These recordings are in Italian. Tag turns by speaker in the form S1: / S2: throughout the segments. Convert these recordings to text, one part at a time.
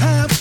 S1: have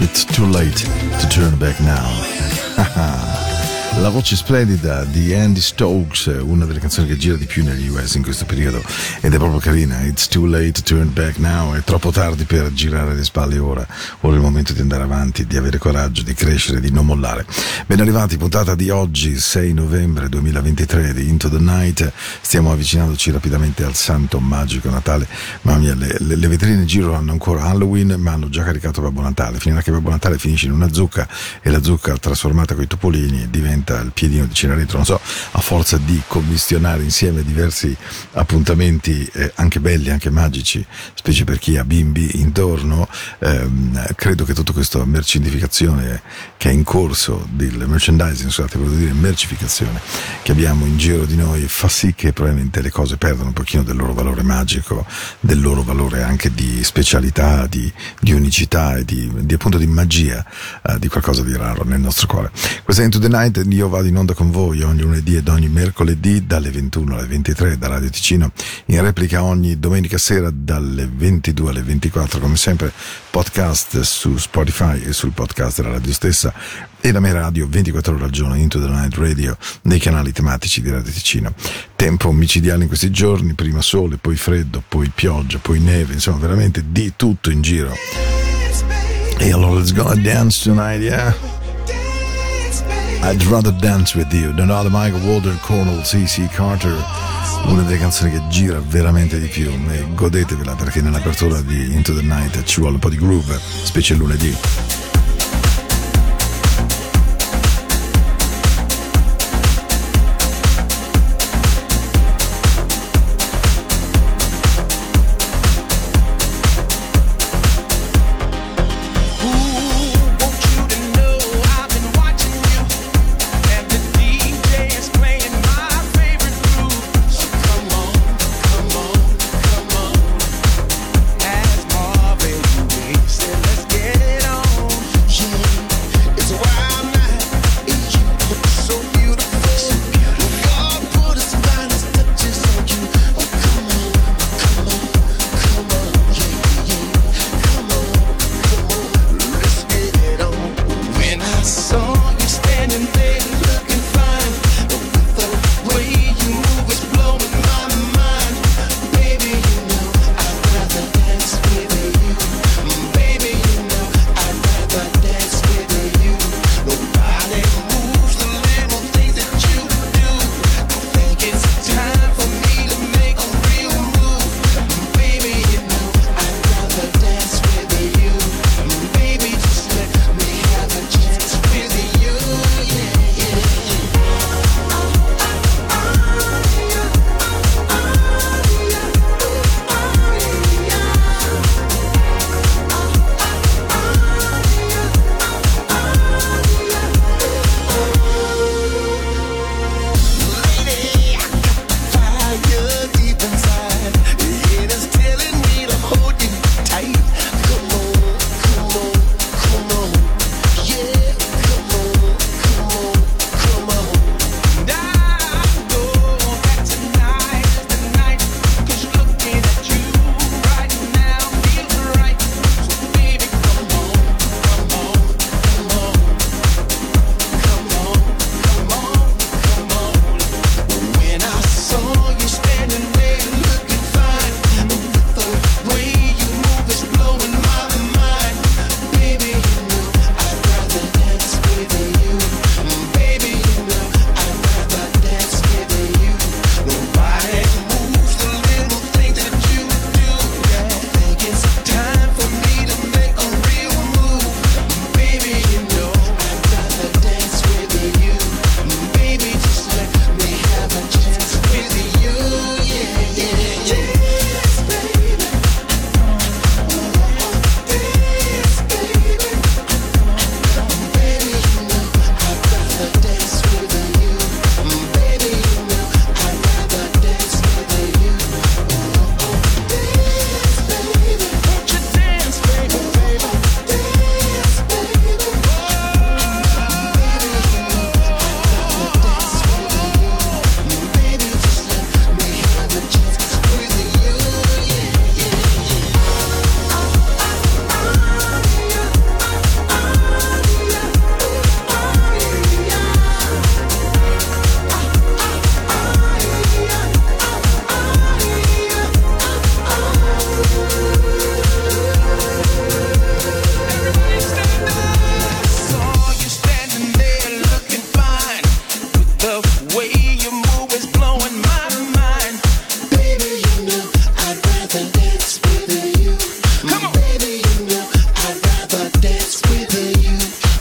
S1: It's too late to turn back now. voce splendida di Andy Stokes, una delle canzoni che gira di più negli US in questo periodo ed è proprio carina. It's too late to turn back now, è troppo tardi per girare le spalle ora. Ora è il momento di andare avanti, di avere coraggio, di crescere, di non mollare. Ben arrivati, puntata di oggi, 6 novembre 2023 di Into the Night. Stiamo avvicinandoci rapidamente al santo magico Natale. Mamma mia, le, le, le vetrine in giro hanno ancora Halloween, ma hanno già caricato Babbo Natale. Finirà che Babbo Natale finisce in una zucca e la zucca trasformata con i topolini diventa il piedino di Cenerentola. Non so, a forza di commissionare insieme diversi appuntamenti, eh, anche belli, anche magici, specie per chi ha bimbi intorno, ehm, credo che tutta questa mercificazione che è in corso del merchandising, scusate, volevo dire mercificazione che abbiamo in giro di noi fa sì che probabilmente le cose perdano un pochino del loro valore magico, del loro valore anche di specialità, di, di unicità e di, di, appunto di magia, uh, di qualcosa di raro nel nostro cuore. Questa è Into the Night, io vado in onda con voi ogni lunedì ed ogni mercoledì dalle 21 alle 23 da Radio Ticino, in replica ogni domenica sera dalle 22 alle 24, come sempre podcast su Spotify e sul podcast della radio stessa e la mia radio 24 ore al giorno, Into the Night Radio, nei canali tematici di Radio Ticino. Tempo micidiale in questi giorni, prima sole, poi freddo, poi pioggia, poi neve, insomma veramente di tutto in giro. E allora let's go dance tonight, yeah? I'd rather dance with you. other Michael Walter, Cornell, C.C. Carter. Una delle canzoni che gira veramente di più. E godetevela perché nell'apertura di Into the Night ci vuole un po' di groove, specie lunedì.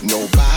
S2: Nobody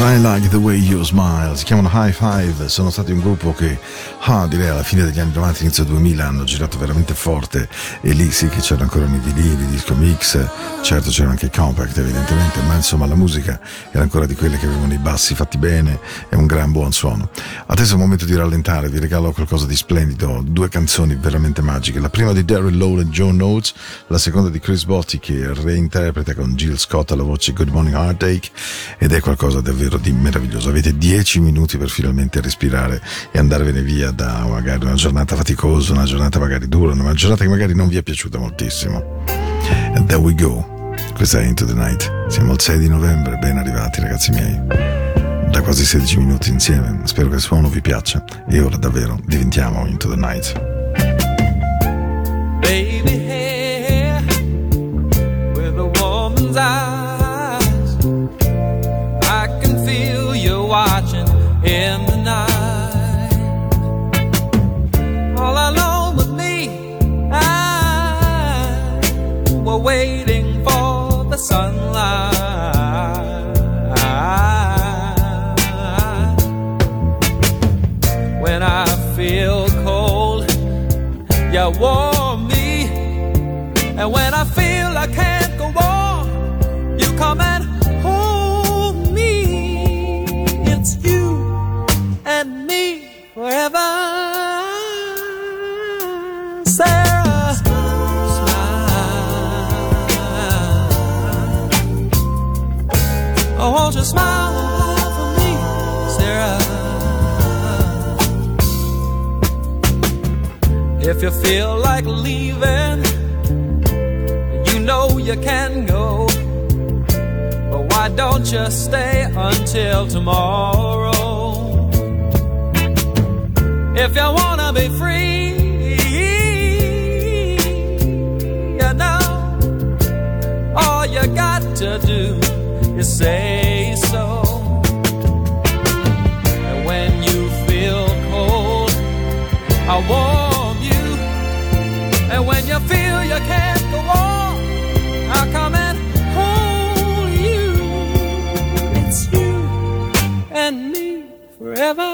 S1: I Like the Way You Smile, si chiamano High Five, sono stati un gruppo che, ah, direi alla fine degli anni 90, inizio 2000, hanno girato veramente forte. E lì sì che c'erano ancora i vinili, disco mix, certo c'erano anche compact evidentemente, ma insomma la musica era ancora di quelle che avevano i bassi fatti bene. E un gran buon suono. Adesso è il momento di rallentare, vi regalo qualcosa di splendido, due canzoni veramente magiche, la prima di Daryl Lowe e Joe Notes, la seconda di Chris Botti che reinterpreta con Jill Scott alla voce Good Morning Heartache. Ed è qualcosa davvero di meraviglioso. Avete dieci minuti per finalmente respirare e andarvene via da magari una giornata faticosa, una giornata magari dura, una giornata che magari non vi è piaciuta moltissimo. And there we go. Questa è Into the Night. Siamo al 6 di novembre, ben arrivati ragazzi miei. Da quasi 16 minuti insieme, spero che il suono vi piaccia e ora davvero diventiamo Into the Night.
S2: Baby hair with watching in the night. All alone with me, I were waiting for the sunlight. When I feel cold, you warm me. And when I feel forever. Sarah. Oh, won't you smile for me, Sarah? If you feel like leaving, you know you can go. But why don't you stay until tomorrow? If you wanna be free, you know, all you got to do is say so. And when you feel cold, I warm you. And when you feel you can't go on, I'll come and hold you. It's you and me forever.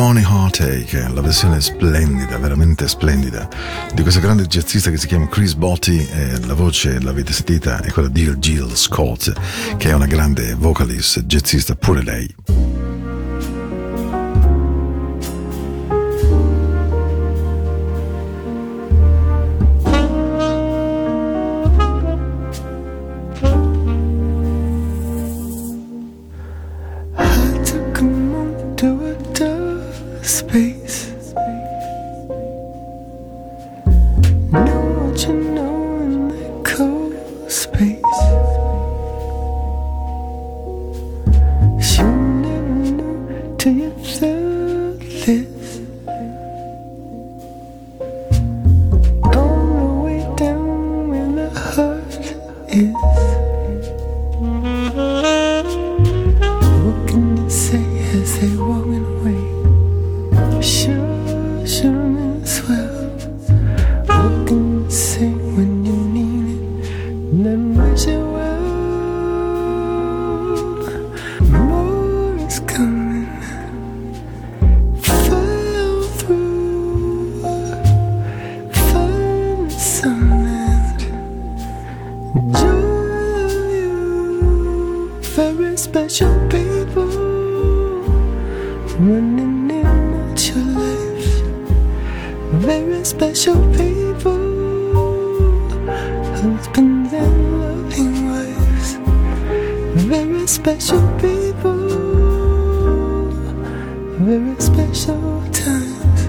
S3: La versione splendida, veramente splendida, di questo grande jazzista che si chiama Chris Botti, e la voce, l'avete sentita, è quella di Jill Scott, che è una grande vocalist, jazzista pure lei.
S4: very special
S3: people husbands and loving wives Very special people Very special times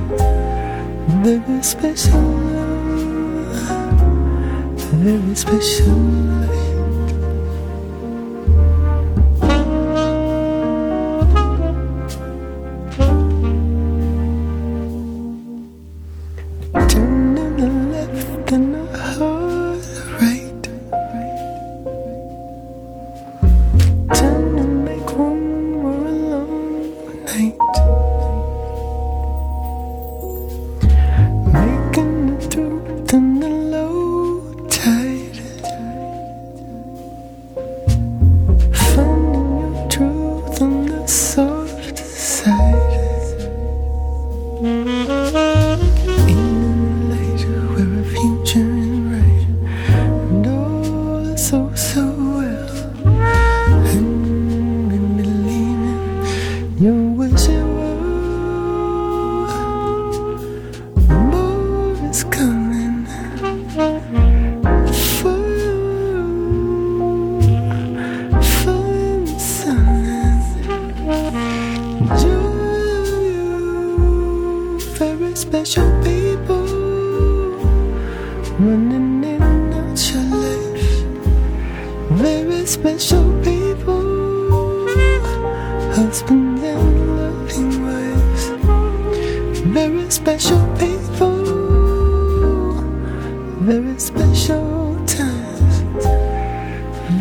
S3: Very special love Very special. life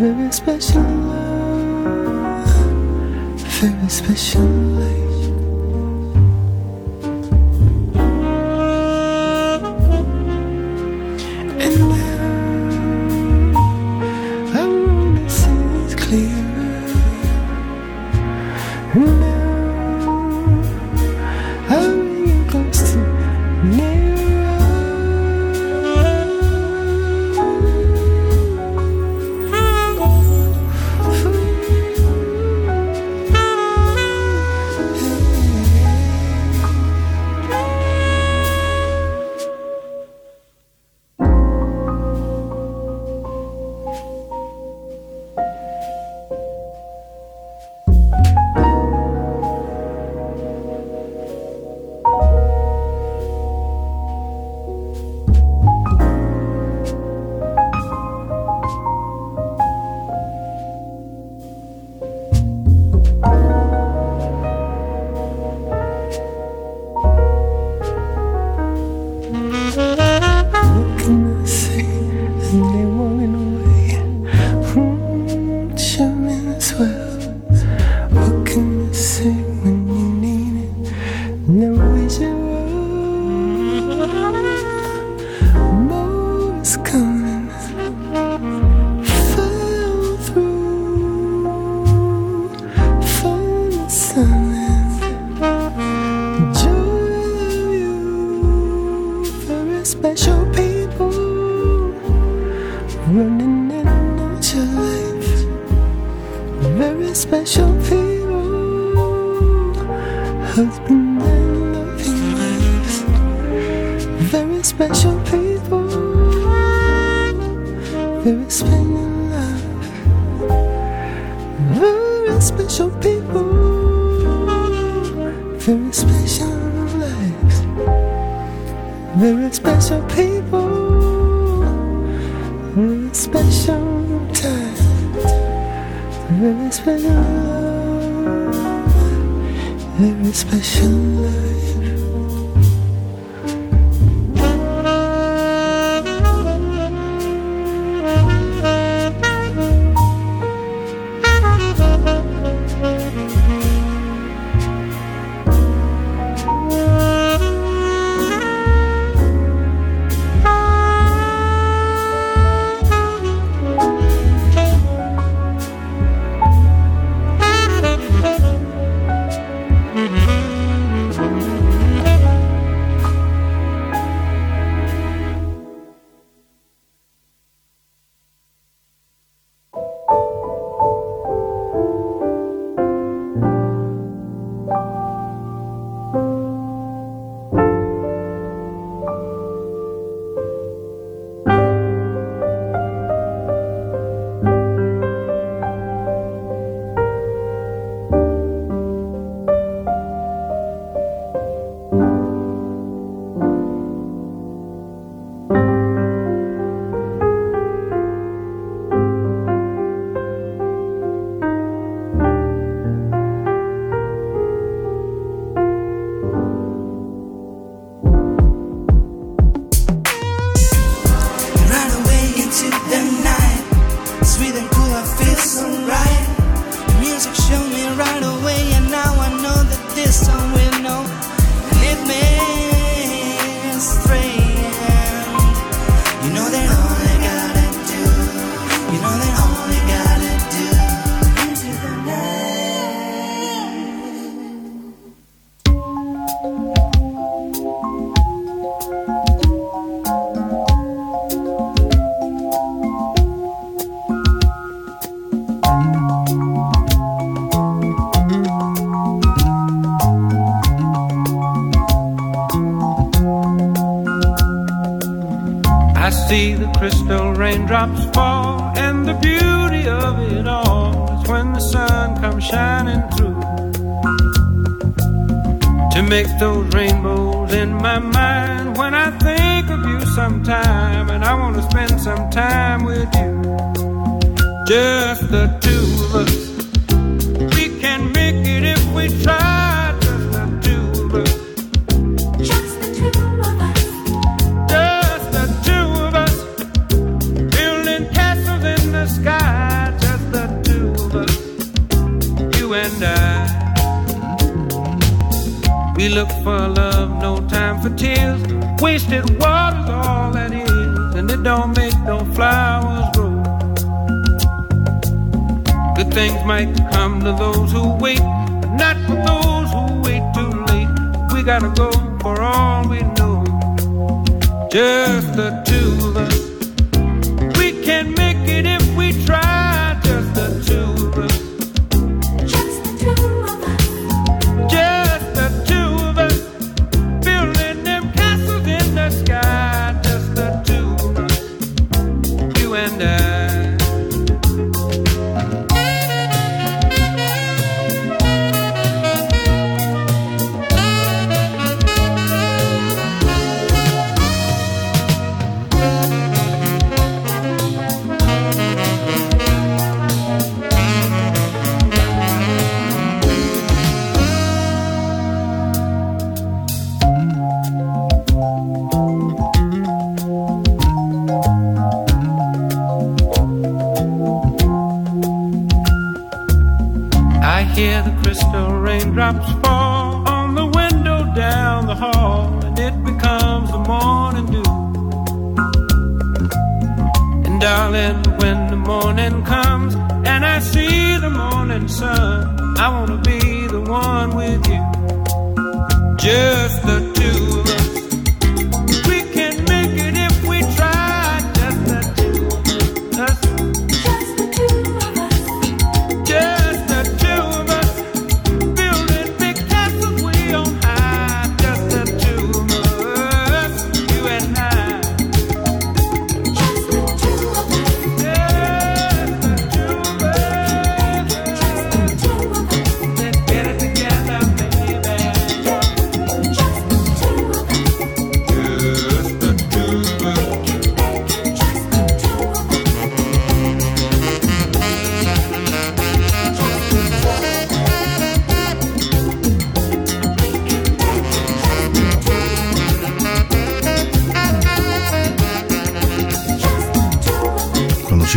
S3: very special love, very special love. Cause we very special people, very special love, very special people, very special lives, very special people, very special time, very special love very special life.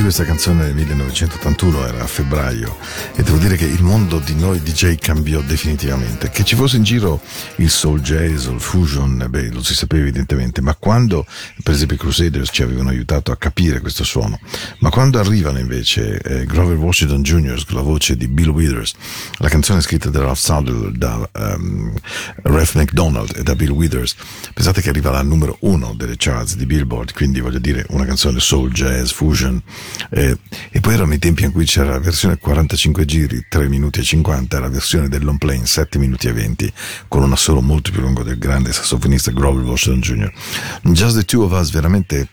S1: Questa canzone nel 1981 era a febbraio e devo dire che il mondo di noi DJ cambiò definitivamente. Che ci fosse in giro il soul jazz o il fusion, beh, lo si sapeva evidentemente, ma quando per esempio i Crusaders ci avevano aiutato a capire questo suono, ma quando arrivano invece eh, Grover Washington Jr. con la voce di Bill Withers, la canzone scritta da Ralph Sutherland, da um, Ralph McDonald e da Bill Withers, pensate che arriva al numero uno delle charts di Billboard, quindi voglio dire una canzone soul jazz, fusion, eh, e poi erano i tempi in cui c'era la versione 45 giri, 3 minuti e 50, e la versione del long play in 7 minuti e 20, con un assolo molto più lungo del grande sassofonista Grover Washington Jr. Just the Two of Us veramente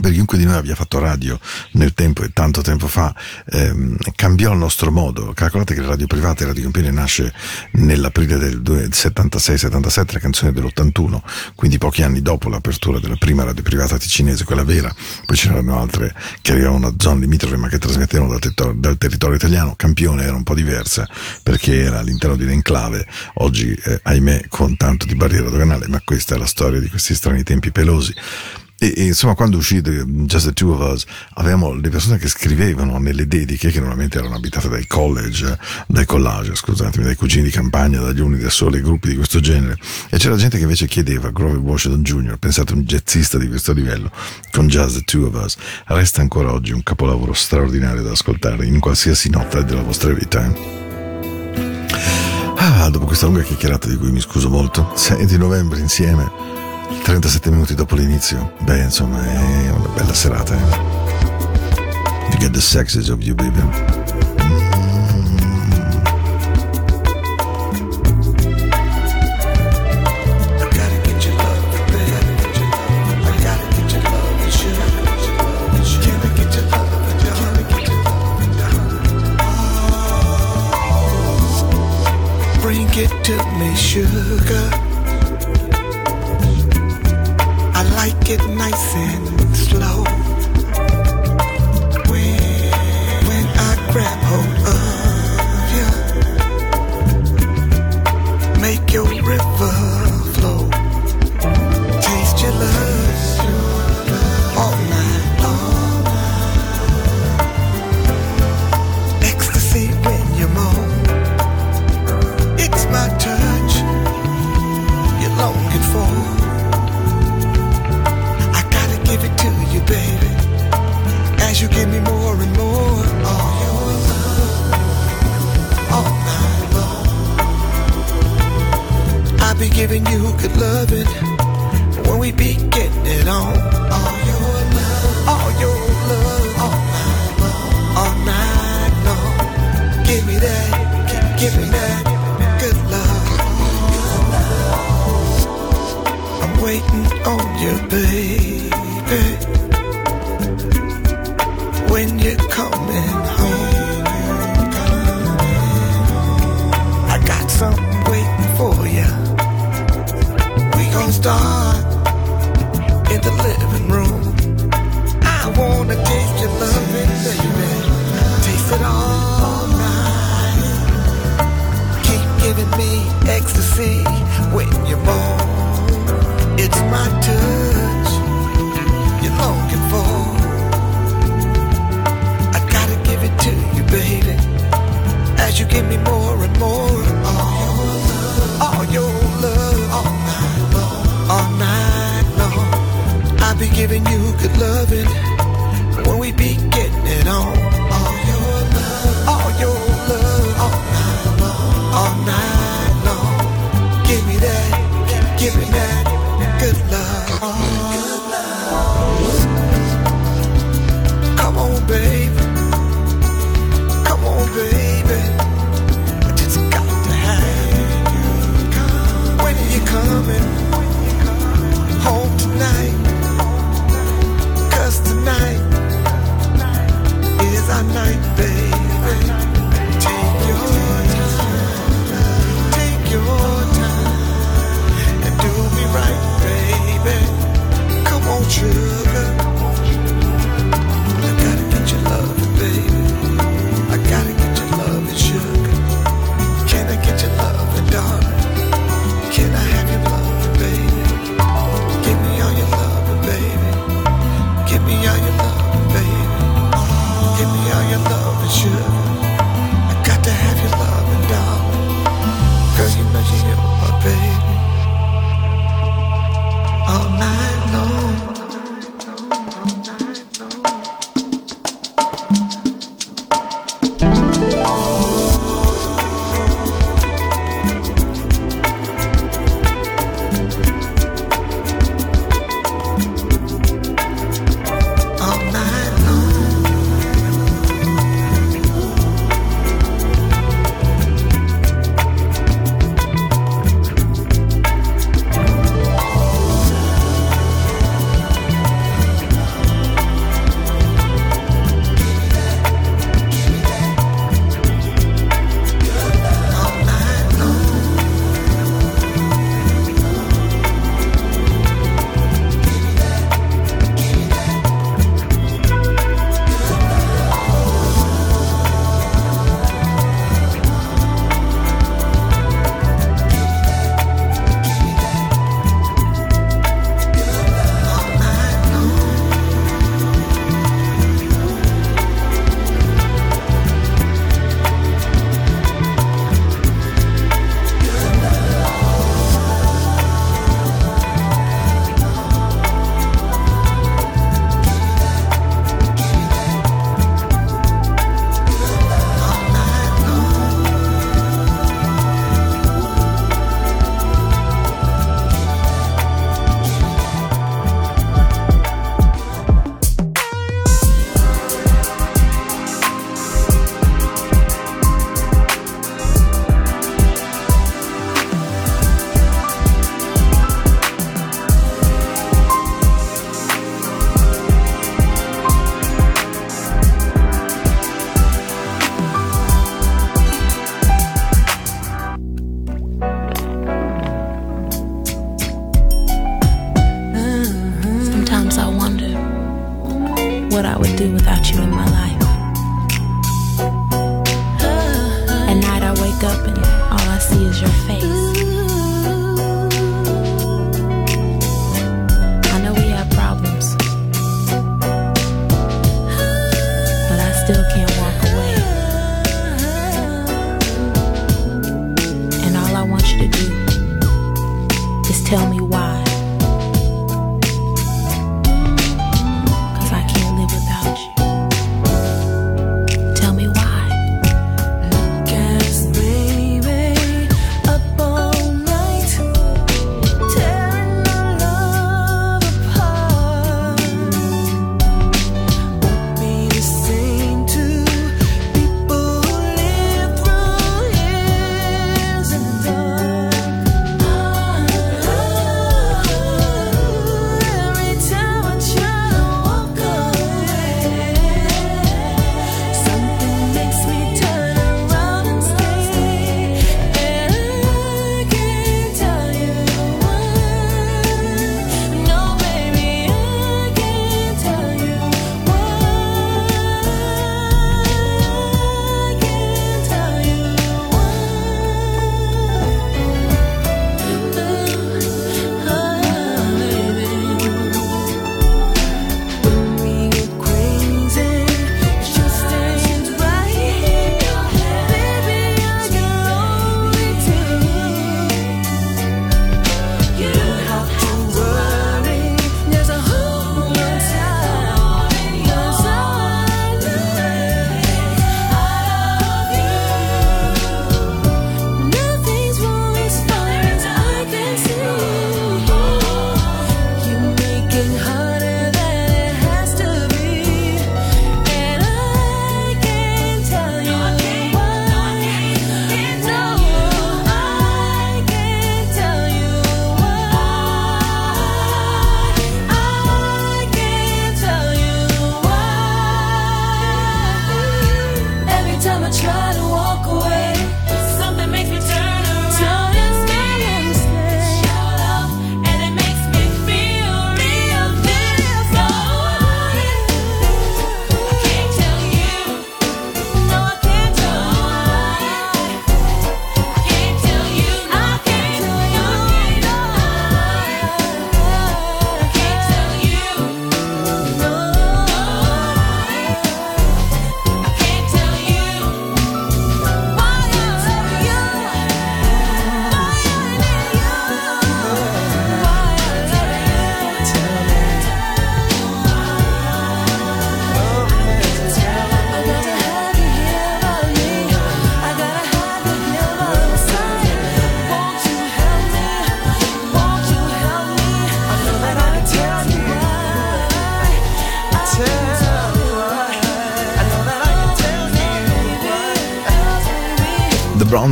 S1: per chiunque di noi abbia fatto radio nel tempo e tanto tempo fa, ehm, cambiò il nostro modo. Calcolate che la radio privata, Radio Campina, nasce nell'aprile del 76-77, la canzone dell'81, quindi pochi anni dopo l'apertura della prima radio privata ticinese, quella vera. Poi c'erano altre che arrivavano da zone limitrofe ma che trasmettevano dal, territorio, dal territorio italiano. Campione era un po' diversa perché era all'interno di un'enclave, oggi eh, ahimè con tanto di barriera doganale, ma questa è la storia di questi strani tempi pelosi. E, e, insomma, quando uscì The- Just the Two of Us, avevamo le persone che scrivevano nelle dediche, che normalmente erano abitate dai college, dai collage, scusatemi, dai cugini di campagna, dagli uni da soli, gruppi di questo genere. E c'era gente che invece chiedeva, Grover Washington Jr., pensate un jazzista di questo livello, con Just the Two of Us, resta ancora oggi un capolavoro straordinario da ascoltare in qualsiasi notte della vostra vita. eh. Ah, dopo questa lunga chiacchierata di cui mi scuso molto, 6 di novembre insieme. 37 minuti dopo l'inizio. Beh, insomma, è una bella serata. Eh? You get the sexes of you, baby.
S5: Bring it to me,
S6: sugar.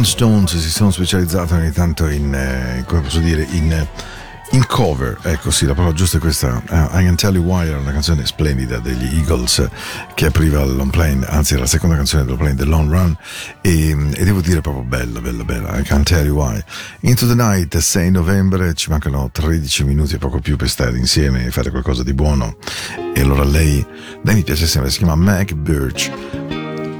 S6: Stones si sono specializzati ogni tanto in, eh, come posso dire, in, in, cover. Ecco sì, la parola giusta è questa. Uh, I Can Tell You Why era una canzone splendida degli Eagles eh, che apriva il long plane, anzi era la seconda canzone dell'on plane, The Long Run, e, e, devo dire proprio bella, bella, bella. I Can Tell You Why. Into the Night, 6 novembre, ci mancano 13 minuti e poco più per stare insieme e fare qualcosa di buono. E allora lei, lei mi piace sempre, si chiama Mac Birch.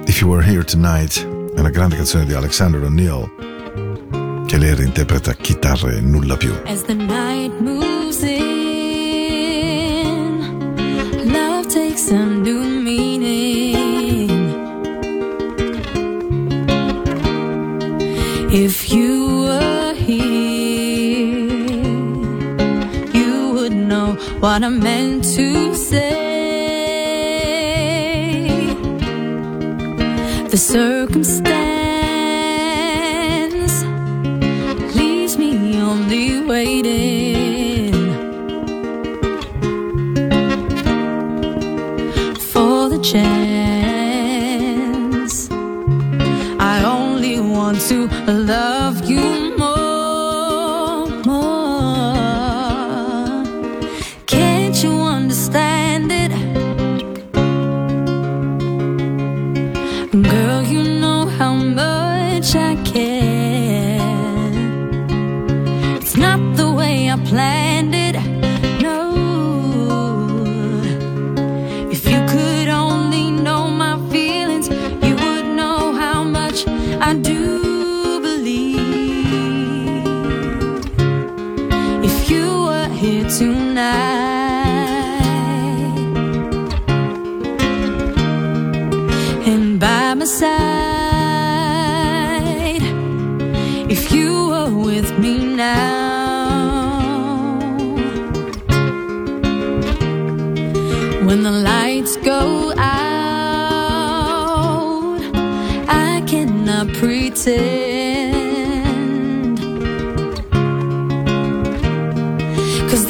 S6: If You Were Here Tonight è una grande canzone di Alexander O'Neill che lei reinterpreta chitarre e nulla più.
S7: As the night moves in, love takes a new meaning. If you were here, you would know what I meant to say.
S6: Stay.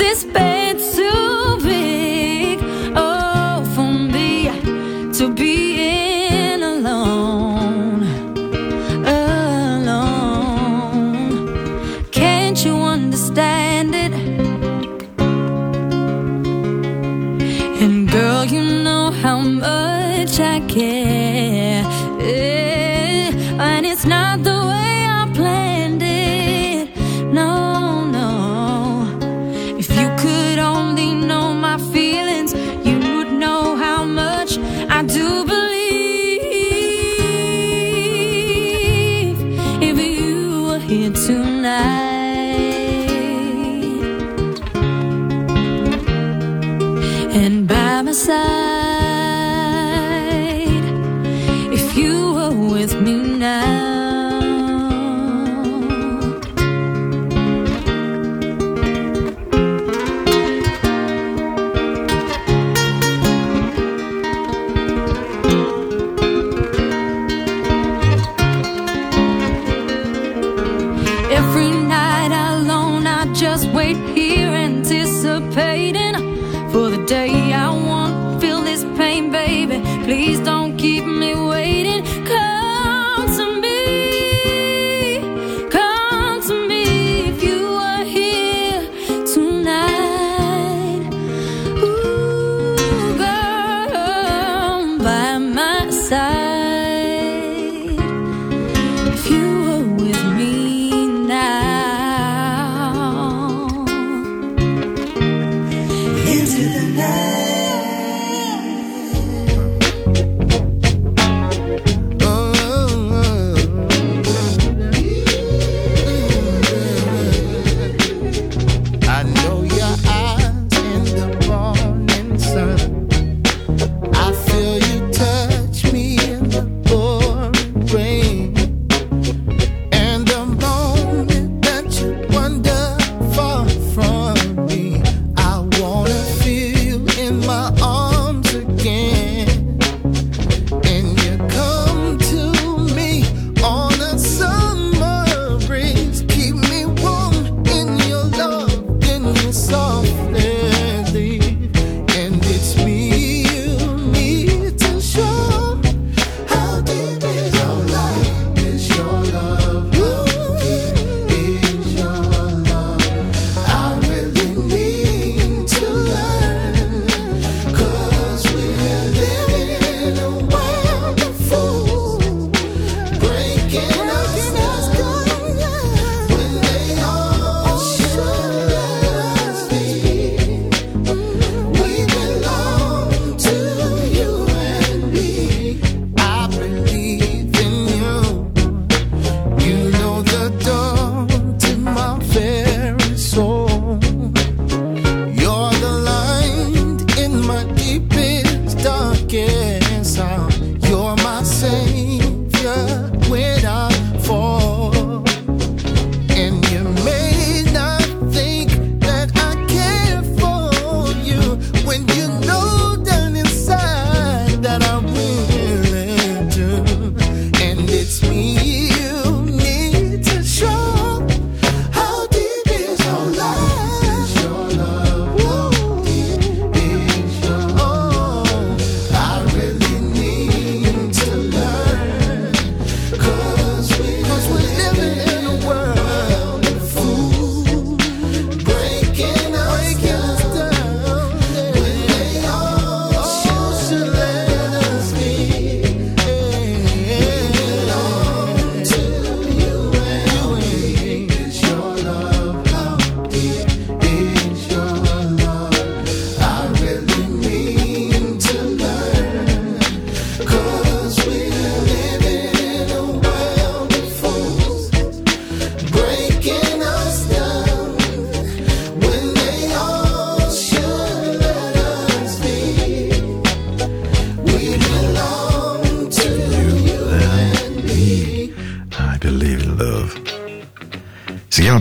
S6: this
S8: bed.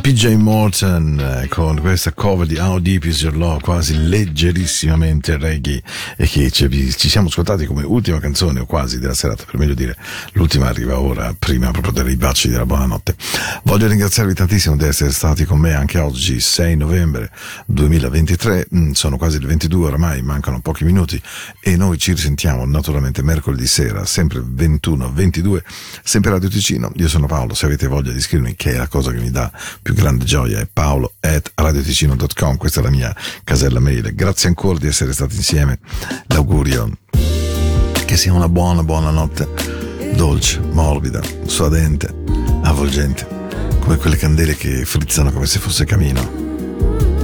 S8: PJ Morton eh, con questa cover di How Deep Is Your Love, quasi leggerissimamente reggae e che ci, ci siamo ascoltati come ultima canzone o quasi della serata, per meglio dire l'ultima arriva ora, prima proprio dei baci della buonanotte. Voglio ringraziarvi tantissimo di essere stati con me anche oggi, 6 novembre 2023, Mm, sono quasi le 22 oramai, mancano pochi minuti e noi ci risentiamo naturalmente mercoledì sera, sempre 21-22, sempre Radio Ticino. Io sono Paolo, se avete voglia di iscrivermi, che è la cosa che mi dà più grande gioia, è paolo at radioticino.com, questa è la mia casella mail. Grazie ancora di essere stati insieme, l'augurio che sia una buona, buona notte, dolce, morbida, suadente, avvolgente, come quelle candele che frizzano come se fosse camino.